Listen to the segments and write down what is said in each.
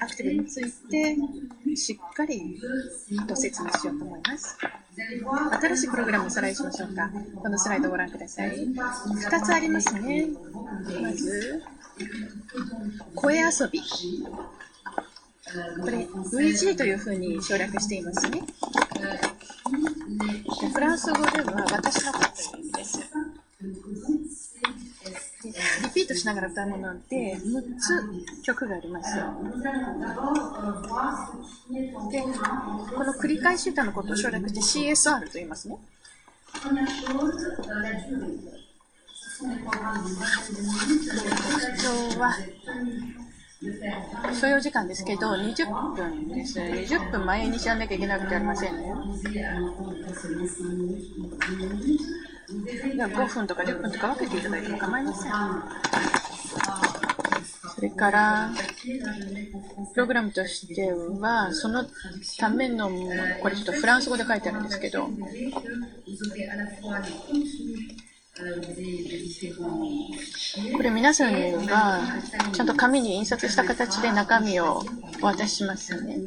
アクティブについてしっかりご説明しようと思います。新しいプログラムをおさらいしましょうか。このスライドをご覧ください。2つありますね。まず、声遊び。これ、VG というふうに省略していますね。フランス語では私のことというピートしながら歌うもので6つ曲があります。で、この繰り返し歌のことを省略して CSR と言いますね。特徴は所要時間ですけど、20分です。20分前にしやらなきゃいけなくてありませんね。5分とか10分とか分けていただいても構いません。それから、プログラムとしては、そのための、これちょっとフランス語で書いてあるんですけど、これ皆さんにはちゃんと紙に印刷した形で中身をお渡ししますね。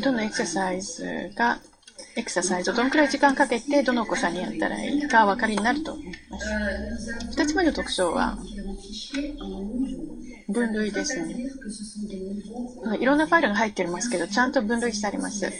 どのエクササイズがエクササイズをどのくらい時間かけてどのお子さんにやったらいいか分かりになると思います。2つ目の特徴は分類ですね。いろんなファイルが入っていますけど、ちゃんと分類してあります。